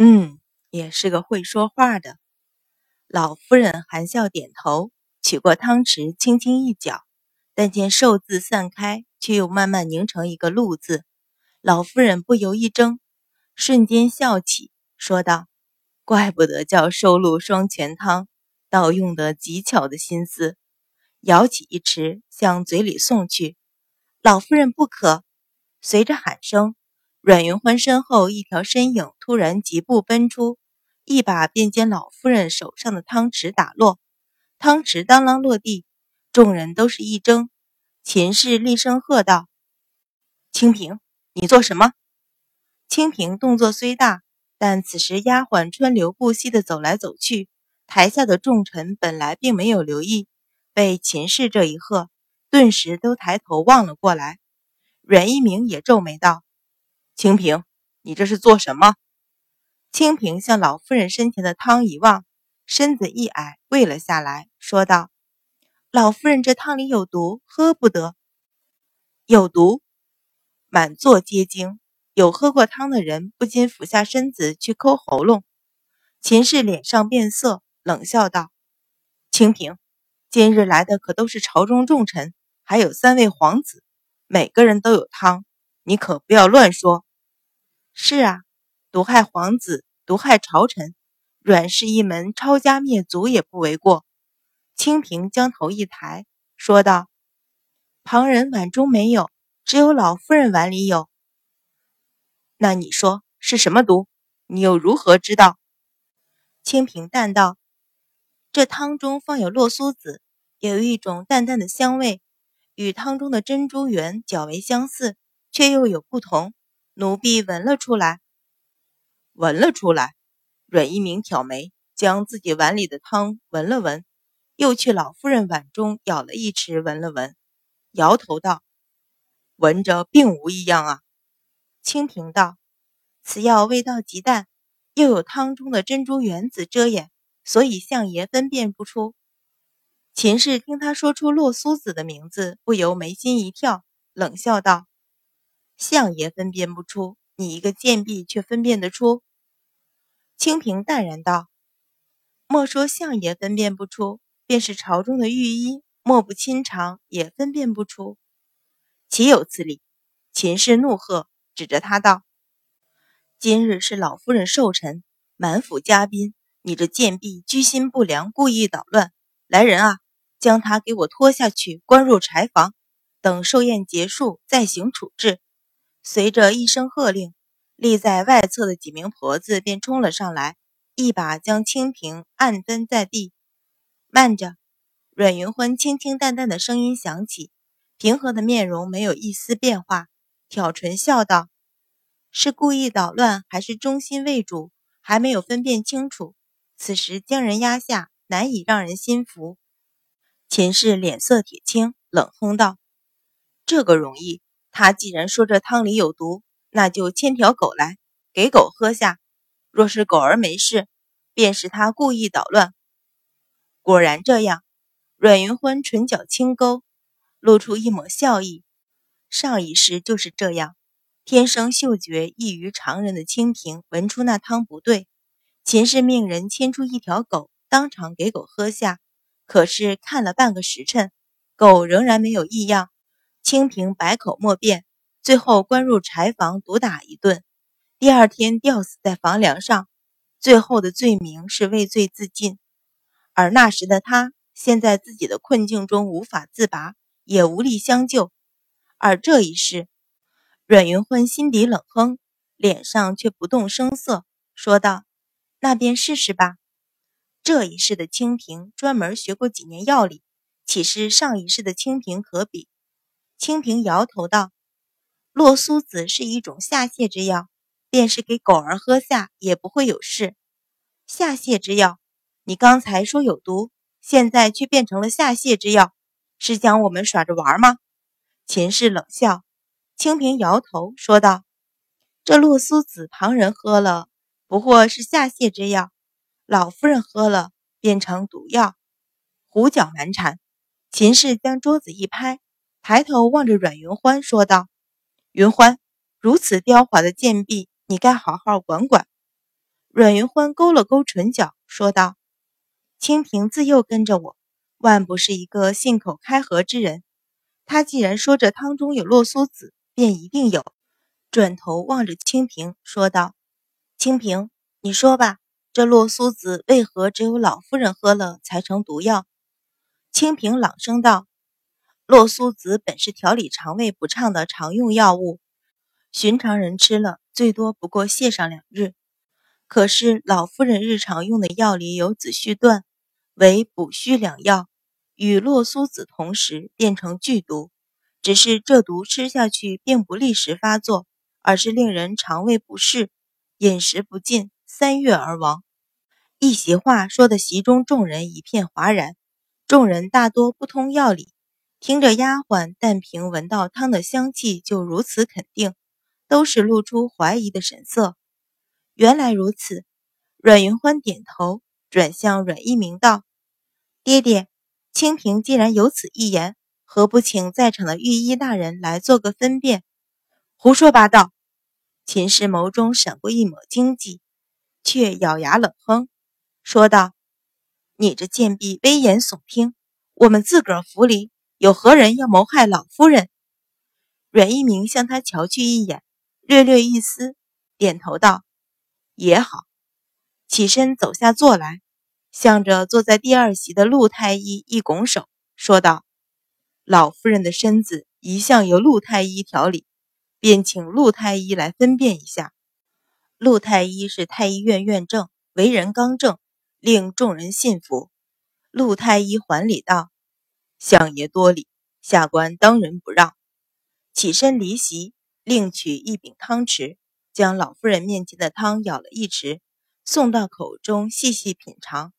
嗯，也是个会说话的。老夫人含笑点头，取过汤匙，轻轻一搅，但见寿字散开，却又慢慢凝成一个禄字。老夫人不由一怔，瞬间笑起，说道：“怪不得叫寿禄双全汤，倒用得极巧的心思。”舀起一匙，向嘴里送去。老夫人不可。随着喊声，阮云欢身后一条身影突然疾步奔出。一把便将老夫人手上的汤匙打落，汤匙当啷落地，众人都是一怔。秦氏厉声喝道：“清平，你做什么？”清平动作虽大，但此时丫鬟川流不息地走来走去，台下的众臣本来并没有留意，被秦氏这一喝，顿时都抬头望了过来。阮一鸣也皱眉道：“清平，你这是做什么？”清平向老夫人身前的汤一望，身子一矮，跪了下来，说道：“老夫人，这汤里有毒，喝不得。”有毒！满座皆惊，有喝过汤的人不禁俯下身子去抠喉咙。秦氏脸上变色，冷笑道：“清平，今日来的可都是朝中重臣，还有三位皇子，每个人都有汤，你可不要乱说。”是啊。毒害皇子，毒害朝臣，阮氏一门抄家灭族也不为过。清平将头一抬，说道：“旁人碗中没有，只有老夫人碗里有。那你说是什么毒？你又如何知道？”清平淡道：“这汤中放有洛苏子，有一种淡淡的香味，与汤中的珍珠圆较为相似，却又有不同。奴婢闻了出来。”闻了出来，阮一鸣挑眉，将自己碗里的汤闻了闻，又去老夫人碗中舀了一匙闻了闻，摇头道：“闻着并无异样啊。”清平道：“此药味道极淡，又有汤中的珍珠原子遮掩，所以相爷分辨不出。”秦氏听他说出洛苏子的名字，不由眉心一跳，冷笑道：“相爷分辨不出，你一个贱婢却分辨得出？”清平淡然道：“莫说相爷分辨不出，便是朝中的御医，莫不亲尝也分辨不出，岂有此理！”秦氏怒喝，指着他道：“今日是老夫人寿辰，满府嘉宾，你这贱婢居心不良，故意捣乱！来人啊，将他给我拖下去，关入柴房，等寿宴结束再行处置。”随着一声喝令。立在外侧的几名婆子便冲了上来，一把将清平按蹲在地。慢着！阮云欢清清淡淡的声音响起，平和的面容没有一丝变化，挑唇笑道：“是故意捣乱，还是忠心为主？还没有分辨清楚。此时将人压下，难以让人心服。”秦氏脸色铁青，冷哼道：“这个容易。他既然说这汤里有毒。”那就牵条狗来，给狗喝下。若是狗儿没事，便是他故意捣乱。果然这样，阮云欢唇角轻勾，露出一抹笑意。上一世就是这样，天生嗅觉异于常人的清平闻出那汤不对，秦氏命人牵出一条狗，当场给狗喝下。可是看了半个时辰，狗仍然没有异样，清平百口莫辩。最后关入柴房毒打一顿，第二天吊死在房梁上，最后的罪名是畏罪自尽。而那时的他，陷在自己的困境中无法自拔，也无力相救。而这一世，阮云欢心底冷哼，脸上却不动声色，说道：“那便试试吧。”这一世的清平专门学过几年药理，岂是上一世的清平可比？清平摇头道。洛苏子是一种下泻之药，便是给狗儿喝下也不会有事。下泻之药，你刚才说有毒，现在却变成了下泻之药，是将我们耍着玩吗？秦氏冷笑，清平摇头说道：“这洛苏子，旁人喝了不过是下泻之药，老夫人喝了变成毒药，胡搅蛮缠。”秦氏将桌子一拍，抬头望着阮云欢说道。云欢，如此刁滑的贱婢，你该好好管管。阮云欢勾了勾唇角，说道：“清平自幼跟着我，万不是一个信口开河之人。他既然说这汤中有洛苏子，便一定有。”转头望着清平说道：“清平，你说吧，这洛苏子为何只有老夫人喝了才成毒药？”清平朗声道：“洛苏子本是调理肠胃不畅的常用药物，寻常人吃了最多不过泻上两日。”可是老夫人日常用的药里有紫虚断，为补虚两药，与洛苏子同时变成剧毒。只是这毒吃下去并不立时发作，而是令人肠胃不适，饮食不进，三月而亡。一席话说的席中众人一片哗然。众人大多不通药理，听着丫鬟但凭闻到汤的香气就如此肯定，都是露出怀疑的神色。原来如此，阮云欢点头，转向阮一鸣道：“爹爹，清平既然有此一言，何不请在场的御医大人来做个分辨？”胡说八道！秦氏眸中闪过一抹惊悸，却咬牙冷哼，说道：“你这贱婢危言耸听！我们自个儿府里有何人要谋害老夫人？”阮一鸣向他瞧去一眼，略略一思，点头道。也好，起身走下座来，向着坐在第二席的陆太医一拱手，说道：“老夫人的身子一向由陆太医调理，便请陆太医来分辨一下。”陆太医是太医院院正，为人刚正，令众人信服。陆太医还礼道：“相爷多礼，下官当仁不让。”起身离席，另取一柄汤匙。将老夫人面前的汤舀了一匙，送到口中细细品尝。